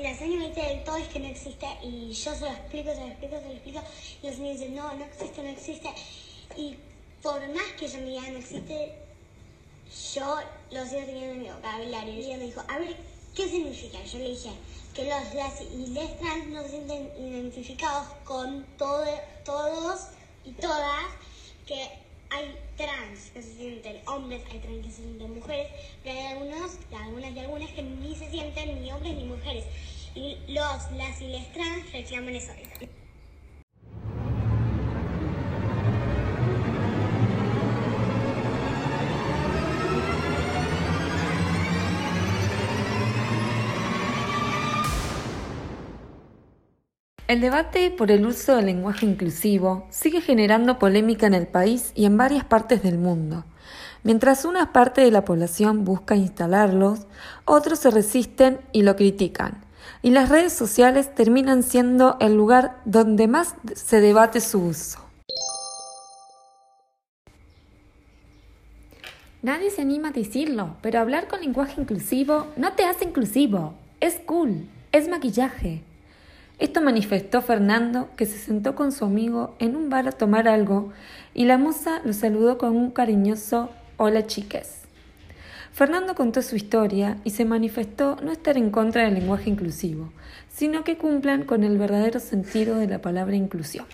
Y la señora dice del todo es que no existe y yo se lo explico, se lo explico, se lo explico y la señora dice no, no existe, no existe. Y por más que ella me diga no existe, yo lo sigo teniendo en mi vocabulario. Y ella me dijo, a ver, ¿qué significa? Yo le dije que los y les trans no se sienten identificados con todo, todos y todas, que hay trans que se sienten hombres, hay trans que se sienten mujeres, pero hay algunos, algunas y algunas que ni se sienten ni hombres ni mujeres. Los, las y les trans reclaman. El debate por el uso del lenguaje inclusivo sigue generando polémica en el país y en varias partes del mundo. Mientras una parte de la población busca instalarlos, otros se resisten y lo critican. Y las redes sociales terminan siendo el lugar donde más se debate su uso. Nadie se anima a decirlo, pero hablar con lenguaje inclusivo no te hace inclusivo. Es cool, es maquillaje. Esto manifestó Fernando, que se sentó con su amigo en un bar a tomar algo y la moza lo saludó con un cariñoso Hola chicas. Fernando contó su historia y se manifestó no estar en contra del lenguaje inclusivo, sino que cumplan con el verdadero sentido de la palabra inclusión.